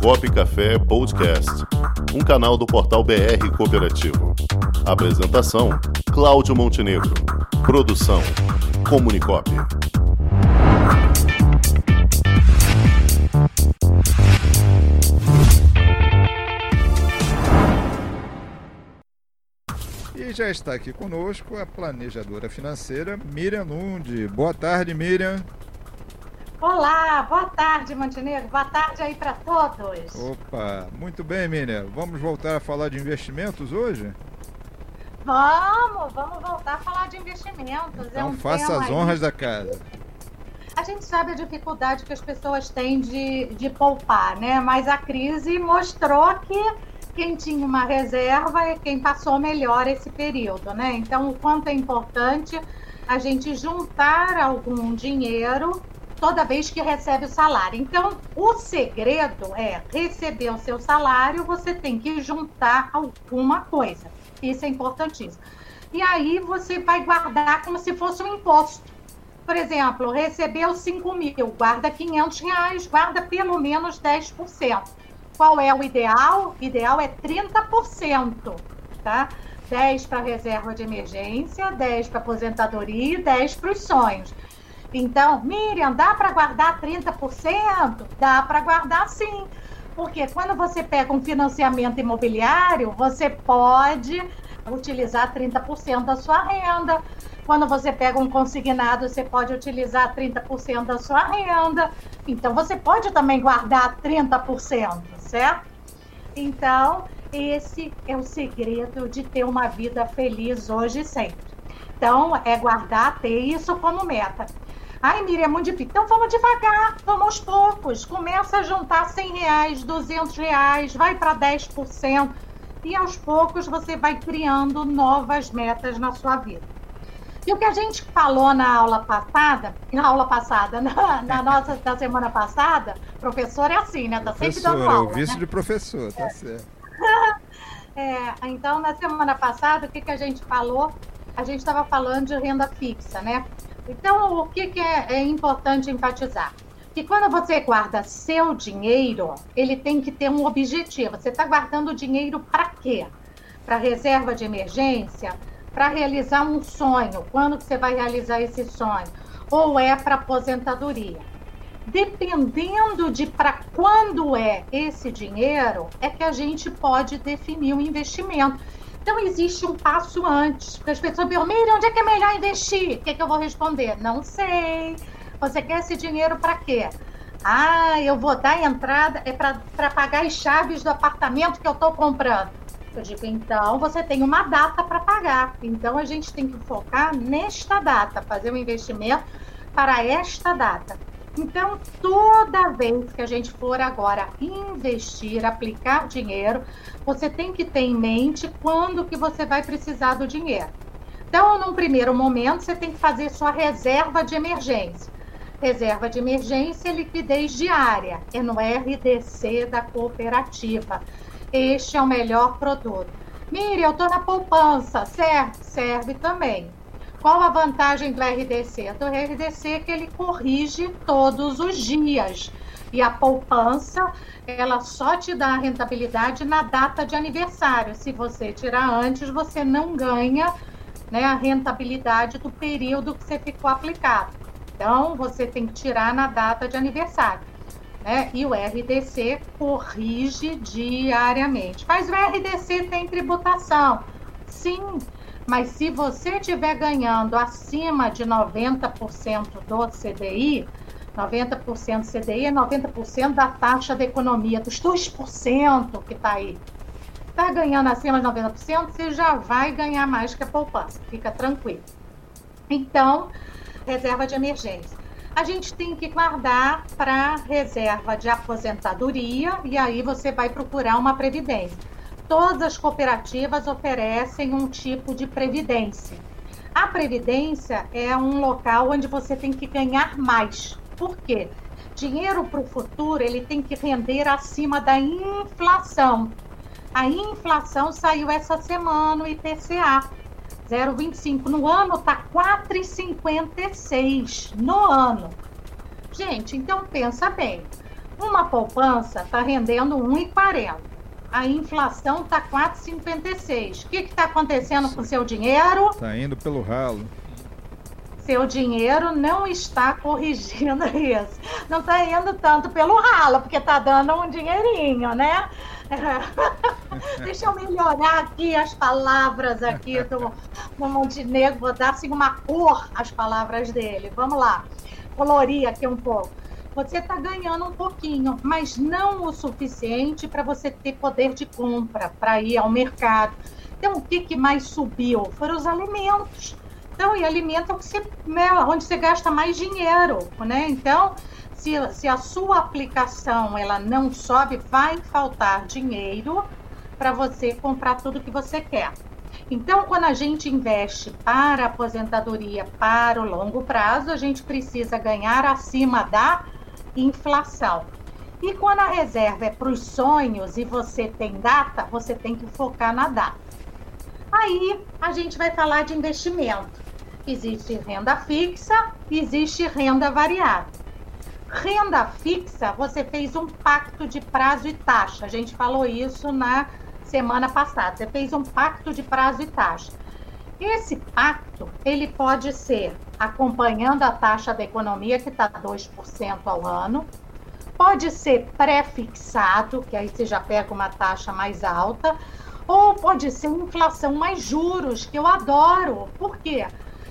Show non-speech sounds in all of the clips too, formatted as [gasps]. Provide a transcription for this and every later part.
Comunicop Café Podcast, um canal do portal BR Cooperativo. Apresentação: Cláudio Montenegro. Produção: Comunicop. E já está aqui conosco a planejadora financeira Miriam Nundi. Boa tarde, Miriam. Olá, boa tarde, Montenegro. Boa tarde aí para todos. Opa, muito bem, Miriam. Vamos voltar a falar de investimentos hoje? Vamos, vamos voltar a falar de investimentos. Então é um faça as honras aí. da casa. A gente sabe a dificuldade que as pessoas têm de, de poupar, né? Mas a crise mostrou que quem tinha uma reserva é quem passou melhor esse período, né? Então, o quanto é importante a gente juntar algum dinheiro toda vez que recebe o salário. Então, o segredo é receber o seu salário, você tem que juntar alguma coisa. Isso é importantíssimo. E aí você vai guardar como se fosse um imposto. Por exemplo, recebeu 5 mil, guarda 500 reais, guarda pelo menos 10%. Qual é o ideal? O ideal é 30%, tá? 10 para reserva de emergência, 10 para aposentadoria e 10 para os sonhos. Então, Miriam, dá para guardar 30%? Dá para guardar sim. Porque quando você pega um financiamento imobiliário, você pode utilizar 30% da sua renda. Quando você pega um consignado, você pode utilizar 30% da sua renda. Então, você pode também guardar 30%, certo? Então, esse é o segredo de ter uma vida feliz hoje e sempre. Então, é guardar, ter isso como meta. Ai, Miriam, é muito difícil. Então vamos devagar, vamos aos poucos. Começa a juntar 100 reais, 200 reais, vai para 10%. E aos poucos você vai criando novas metas na sua vida. E o que a gente falou na aula passada, na aula passada, [laughs] na, na nossa da semana passada, professor é assim, né? Tá sempre dando aula. É o vice né? de professor, tá é. certo. [laughs] é, então, na semana passada, o que, que a gente falou? A gente estava falando de renda fixa, né? Então, o que, que é, é importante enfatizar? Que quando você guarda seu dinheiro, ele tem que ter um objetivo. Você está guardando dinheiro para quê? Para reserva de emergência? Para realizar um sonho? Quando que você vai realizar esse sonho? Ou é para aposentadoria? Dependendo de para quando é esse dinheiro, é que a gente pode definir o um investimento. Então, existe um passo antes. Porque as pessoas perguntam, Miriam, onde é que é melhor investir? O que, é que eu vou responder? Não sei. Você quer esse dinheiro para quê? Ah, eu vou dar entrada, é para pagar as chaves do apartamento que eu estou comprando. Eu digo, então você tem uma data para pagar. Então a gente tem que focar nesta data, fazer um investimento para esta data. Então, toda vez que a gente for agora investir, aplicar dinheiro, você tem que ter em mente quando que você vai precisar do dinheiro. Então, num primeiro momento, você tem que fazer sua reserva de emergência. Reserva de emergência é liquidez diária, é no RDC da cooperativa. Este é o melhor produto. Miriam, eu estou na poupança, certo? Serve também. Qual a vantagem do RDC? Do RDC é que ele corrige todos os dias. E a poupança, ela só te dá a rentabilidade na data de aniversário. Se você tirar antes, você não ganha né, a rentabilidade do período que você ficou aplicado. Então, você tem que tirar na data de aniversário. Né? E o RDC corrige diariamente. Mas o RDC tem tributação. Sim, mas se você estiver ganhando acima de 90% do CDI, 90% CDI é 90% da taxa da economia, dos 2% que está aí. Está ganhando acima de 90%, você já vai ganhar mais que a poupança, fica tranquilo. Então, reserva de emergência. A gente tem que guardar para reserva de aposentadoria e aí você vai procurar uma previdência todas as cooperativas oferecem um tipo de previdência. A previdência é um local onde você tem que ganhar mais. Por quê? Dinheiro para o futuro ele tem que render acima da inflação. A inflação saiu essa semana, o IPCA 0,25 no ano está 4,56 no ano. Gente, então pensa bem. Uma poupança está rendendo 1,40. A inflação está 4,56. O que está acontecendo com o seu dinheiro? Está indo pelo ralo. Seu dinheiro não está corrigindo [laughs] isso. Não está indo tanto pelo ralo, porque está dando um dinheirinho, né? [laughs] Deixa eu melhorar aqui as palavras aqui do, do Montenegro, vou dar assim uma cor às palavras dele. Vamos lá, colorir aqui um pouco. Você está ganhando um pouquinho, mas não o suficiente para você ter poder de compra, para ir ao mercado. Então, o que, que mais subiu? Foram os alimentos. Então, e alimento é você, né, onde você gasta mais dinheiro, né? Então, se, se a sua aplicação ela não sobe, vai faltar dinheiro para você comprar tudo que você quer. Então, quando a gente investe para a aposentadoria para o longo prazo, a gente precisa ganhar acima da inflação. E quando a reserva é para os sonhos e você tem data, você tem que focar na data. Aí a gente vai falar de investimento. Existe renda fixa, existe renda variável. Renda fixa, você fez um pacto de prazo e taxa. A gente falou isso na semana passada. Você fez um pacto de prazo e taxa. Esse pacto, ele pode ser acompanhando a taxa da economia, que está 2% ao ano. Pode ser pré-fixado, que aí você já pega uma taxa mais alta. Ou pode ser inflação mais juros, que eu adoro. Por quê?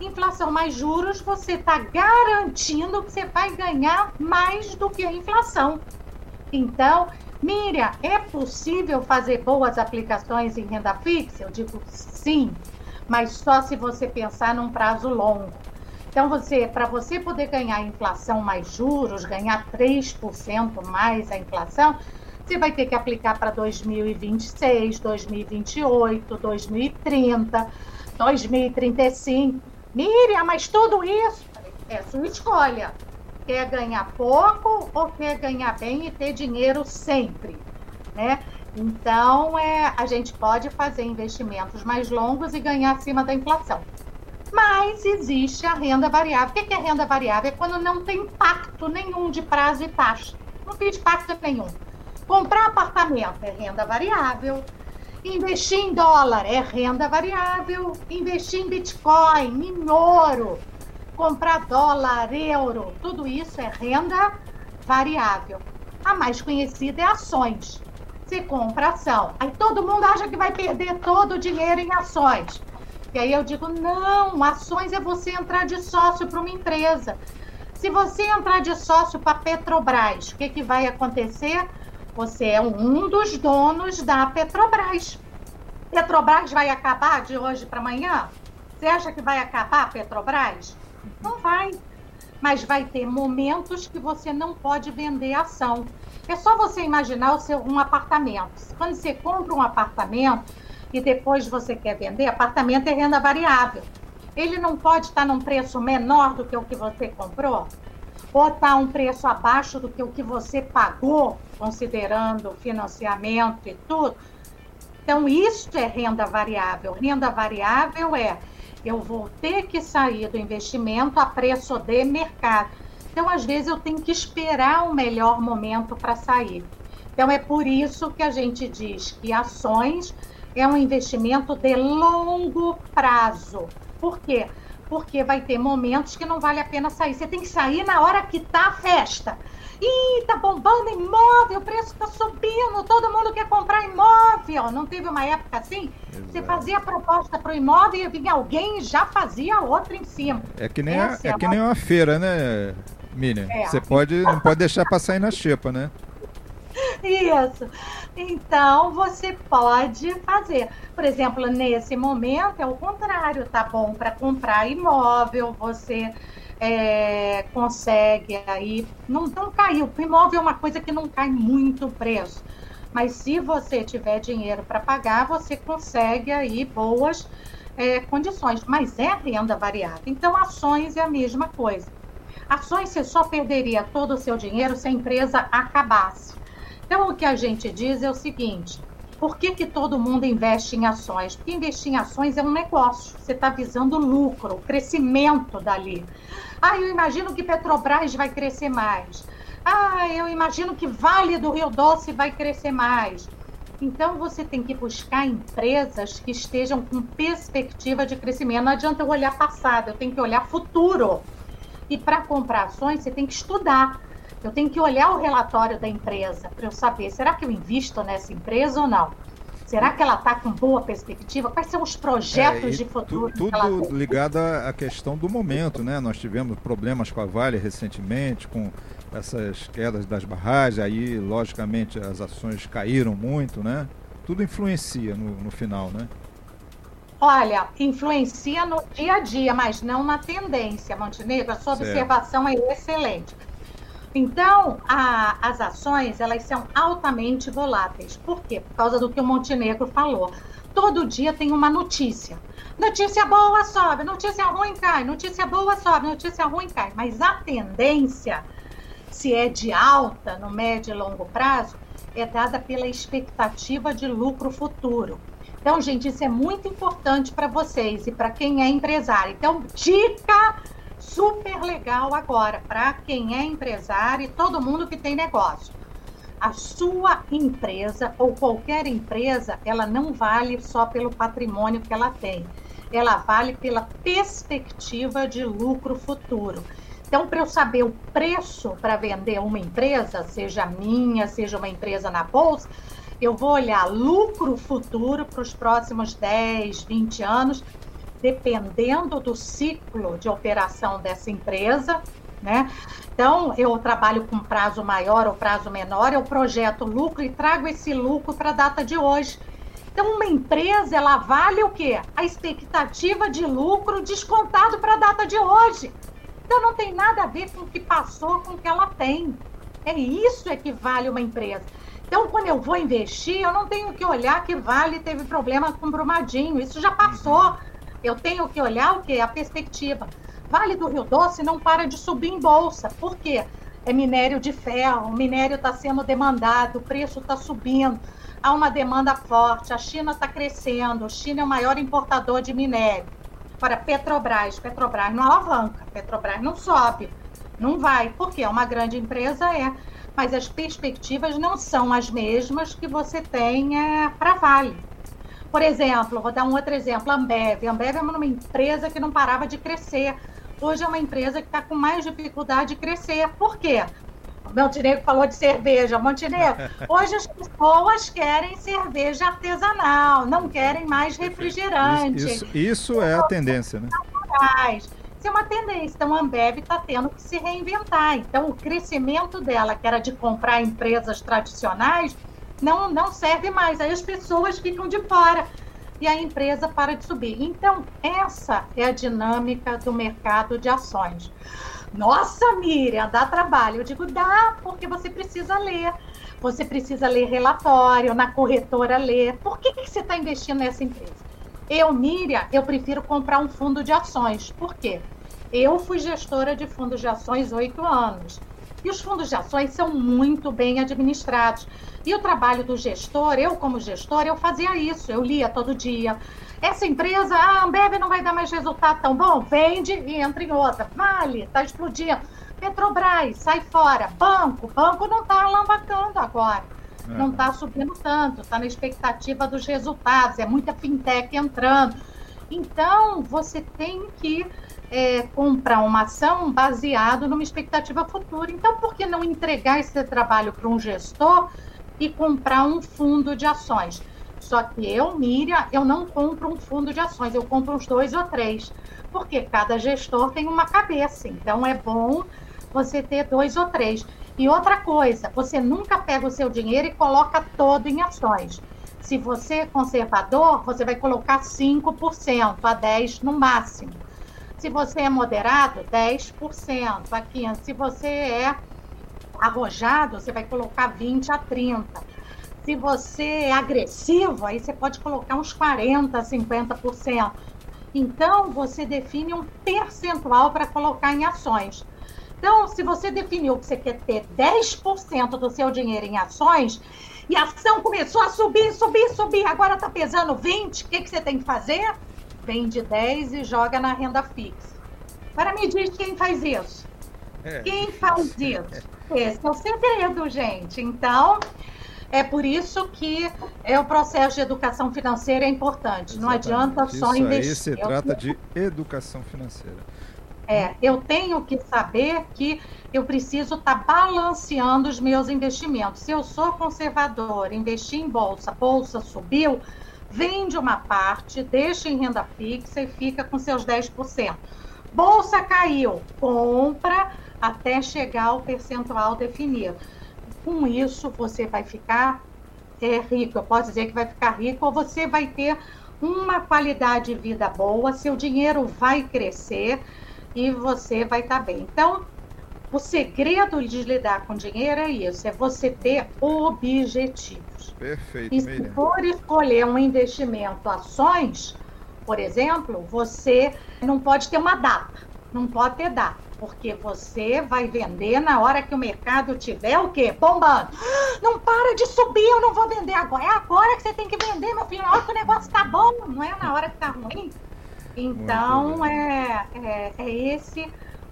inflação mais juros, você está garantindo que você vai ganhar mais do que a inflação. Então, Miriam, é possível fazer boas aplicações em renda fixa? Eu digo sim, mas só se você pensar num prazo longo. Então, você, para você poder ganhar inflação mais juros, ganhar 3% mais a inflação, você vai ter que aplicar para 2026, 2028, 2030, 2035. Miriam, mas tudo isso é sua escolha. Quer ganhar pouco ou quer ganhar bem e ter dinheiro sempre, né? Então, é, a gente pode fazer investimentos mais longos e ganhar acima da inflação. Mas existe a renda variável. O que é renda variável? É quando não tem impacto nenhum de prazo e taxa. Não fiz pacto nenhum. Comprar apartamento é renda variável. Investir em dólar é renda variável, investir em Bitcoin, em ouro, comprar dólar, euro, tudo isso é renda variável. A mais conhecida é ações. Você compra ação. Aí todo mundo acha que vai perder todo o dinheiro em ações. E aí eu digo: não, ações é você entrar de sócio para uma empresa. Se você entrar de sócio para Petrobras, o que, que vai acontecer? Você é um dos donos da Petrobras. Petrobras vai acabar de hoje para amanhã? Você acha que vai acabar a Petrobras? Não vai. Mas vai ter momentos que você não pode vender ação. É só você imaginar o seu, um apartamento. Quando você compra um apartamento e depois você quer vender, apartamento é renda variável. Ele não pode estar num preço menor do que o que você comprou? ou está um preço abaixo do que o que você pagou, considerando financiamento e tudo. Então, isso é renda variável. Renda variável é eu vou ter que sair do investimento a preço de mercado. Então, às vezes, eu tenho que esperar o melhor momento para sair. Então, é por isso que a gente diz que ações é um investimento de longo prazo. Por quê? porque vai ter momentos que não vale a pena sair. Você tem que sair na hora que tá a festa. Ih, tá bombando imóvel, o preço tá subindo, todo mundo quer comprar imóvel. Não teve uma época assim? Exato. Você fazia a proposta para o imóvel e vinha alguém e já fazia outra em cima. É que nem, a, é, é que nem uma feira, né, Miriam? É. Você pode, não pode deixar passar aí na xepa, né? [laughs] Isso. Então, você pode fazer. Por exemplo, nesse momento é o contrário, tá bom para comprar imóvel, você é, consegue aí. Não, não caiu. O imóvel é uma coisa que não cai muito preço. Mas se você tiver dinheiro para pagar, você consegue aí boas é, condições. Mas é renda variável. Então, ações é a mesma coisa. Ações você só perderia todo o seu dinheiro se a empresa acabasse. Então, o que a gente diz é o seguinte: por que, que todo mundo investe em ações? Porque investir em ações é um negócio. Você está visando lucro, crescimento dali. Ah, eu imagino que Petrobras vai crescer mais. Ah, eu imagino que Vale do Rio Doce vai crescer mais. Então você tem que buscar empresas que estejam com perspectiva de crescimento. Não adianta eu olhar passado, eu tenho que olhar futuro. E para comprar ações, você tem que estudar. Eu tenho que olhar o relatório da empresa para eu saber, será que eu invisto nessa empresa ou não? Será que ela está com boa perspectiva? Quais são os projetos é, de futuro? Tu, tudo ligado à questão do momento, né? Nós tivemos problemas com a Vale recentemente, com essas quedas das barragens, aí logicamente as ações caíram muito, né? Tudo influencia no, no final, né? Olha, influencia no dia a dia, mas não na tendência, Montenegro. A sua certo. observação é excelente. Então, a, as ações, elas são altamente voláteis. Por quê? Por causa do que o Montenegro falou. Todo dia tem uma notícia. Notícia boa sobe, notícia ruim cai, notícia boa sobe, notícia ruim cai. Mas a tendência, se é de alta no médio e longo prazo, é dada pela expectativa de lucro futuro. Então, gente, isso é muito importante para vocês e para quem é empresário. Então, dica super legal agora para quem é empresário e todo mundo que tem negócio. A sua empresa ou qualquer empresa, ela não vale só pelo patrimônio que ela tem. Ela vale pela perspectiva de lucro futuro. Então, para eu saber o preço para vender uma empresa, seja minha, seja uma empresa na bolsa, eu vou olhar lucro futuro para os próximos 10, 20 anos dependendo do ciclo de operação dessa empresa, né? Então, eu trabalho com prazo maior ou prazo menor, eu projeto lucro e trago esse lucro para a data de hoje. Então, uma empresa, ela vale o quê? A expectativa de lucro descontado para a data de hoje. Então, não tem nada a ver com o que passou, com o que ela tem. É isso é que vale uma empresa. Então, quando eu vou investir, eu não tenho que olhar que Vale teve problema com Brumadinho. Isso já passou. Eu tenho que olhar o que? A perspectiva. Vale do Rio Doce não para de subir em bolsa. Por quê? É minério de ferro, o minério está sendo demandado, o preço está subindo, há uma demanda forte, a China está crescendo, a China é o maior importador de minério. Agora, Petrobras, Petrobras não alavanca, Petrobras não sobe, não vai, porque é uma grande empresa, é, mas as perspectivas não são as mesmas que você tem é, para Vale. Por exemplo, vou dar um outro exemplo, a Ambev. A Ambev é uma empresa que não parava de crescer. Hoje é uma empresa que está com mais dificuldade de crescer. Por quê? O Montenegro falou de cerveja. Montenegro, [laughs] hoje as pessoas querem cerveja artesanal, não querem mais refrigerante. Isso, isso, isso é a tendência, né? Isso é uma tendência. Então, a Ambev está tendo que se reinventar. Então, o crescimento dela, que era de comprar empresas tradicionais, não, não serve mais. Aí as pessoas ficam de fora e a empresa para de subir. Então, essa é a dinâmica do mercado de ações. Nossa, Miriam, dá trabalho. Eu digo, dá, porque você precisa ler. Você precisa ler relatório, na corretora ler. Por que, que você está investindo nessa empresa? Eu, Miriam, eu prefiro comprar um fundo de ações. Por quê? Eu fui gestora de fundos de ações oito anos. E os fundos de ações são muito bem administrados. E o trabalho do gestor, eu como gestor, eu fazia isso, eu lia todo dia. Essa empresa, a Ambev não vai dar mais resultado tão bom, vende e entra em outra. Vale, está explodindo. Petrobras, sai fora. Banco, banco não está alavancando agora. Não está subindo tanto, está na expectativa dos resultados, é muita fintech entrando. Então, você tem que é, comprar uma ação baseado numa expectativa futura. Então, por que não entregar esse trabalho para um gestor e comprar um fundo de ações? Só que eu, Miriam, eu não compro um fundo de ações, eu compro uns dois ou três, porque cada gestor tem uma cabeça. Então, é bom você ter dois ou três. E outra coisa, você nunca pega o seu dinheiro e coloca todo em ações. Se você é conservador, você vai colocar 5% a 10% no máximo. Se você é moderado, 10%. Aqui, se você é arrojado, você vai colocar 20 a 30. Se você é agressivo, aí você pode colocar uns 40, 50%. Então, você define um percentual para colocar em ações. Então, se você definiu que você quer ter 10% do seu dinheiro em ações, e a ação começou a subir, subir, subir, agora está pesando 20, o que, que você tem que fazer? Vende 10 e joga na renda fixa. Para me diz quem faz isso. É. Quem faz isso? [laughs] Esse é o segredo, gente. Então, é por isso que é o processo de educação financeira é importante. Exatamente. Não adianta só isso investir. Aí se trata de educação financeira. É, eu tenho que saber que eu preciso estar tá balanceando os meus investimentos. Se eu sou conservador, investir em bolsa, bolsa subiu, vende uma parte, deixa em renda fixa e fica com seus 10%. Bolsa caiu, compra até chegar ao percentual definido. Com isso, você vai ficar é, rico. Eu posso dizer que vai ficar rico ou você vai ter uma qualidade de vida boa, seu dinheiro vai crescer e você vai estar tá bem. Então, o segredo de lidar com dinheiro é isso, é você ter objetivos. Perfeito. E se for escolher um investimento, ações, por exemplo, você não pode ter uma data, não pode ter data, porque você vai vender na hora que o mercado tiver o quê? Bombando. [gasps] Não para de subir, eu não vou vender agora. É agora que você tem que vender, meu filho, na hora que o negócio tá bom, não é na hora que tá ruim. Então, é, é, é, esse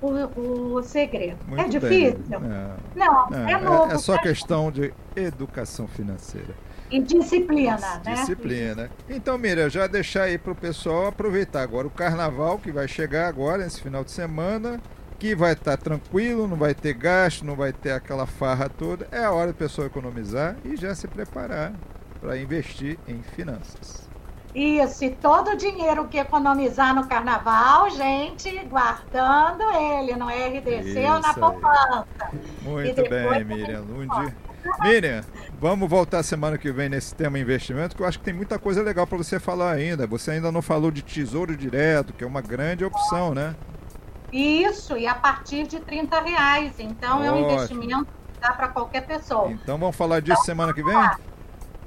o, o segredo. Muito é difícil? É. Não, é, é novo. É só questão de educação financeira. E disciplina, né? Disciplina. Então, Miriam, já deixar aí para o pessoal aproveitar agora o carnaval que vai chegar agora, esse final de semana, que vai estar tá tranquilo, não vai ter gasto, não vai ter aquela farra toda. É a hora do pessoal economizar e já se preparar para investir em finanças. Isso, e todo o dinheiro que economizar no carnaval, gente, guardando ele no RDC Isso ou na poupança. Muito bem, Miriam Lundi. Miriam, vamos voltar semana que vem nesse tema investimento, que eu acho que tem muita coisa legal para você falar ainda. Você ainda não falou de tesouro direto, que é uma grande opção, né? Isso, e a partir de 30 reais. Então Ótimo. é um investimento que dá para qualquer pessoa. Então vamos falar disso semana que vem?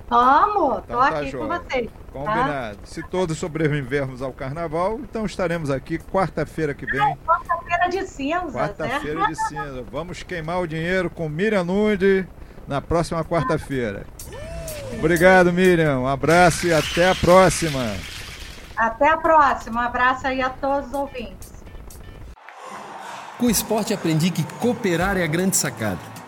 Vamos, então, tô tá aqui joia. com vocês. Combinado. Tá? Se todos sobrevivermos ao carnaval, então estaremos aqui quarta-feira que vem. Quarta-feira de cinza. Quarta-feira de cinza. Vamos queimar o dinheiro com Miriam Nude na próxima quarta-feira. Obrigado, Miriam. Um abraço e até a próxima. Até a próxima. Um abraço aí a todos os ouvintes. Com o esporte aprendi que cooperar é a grande sacada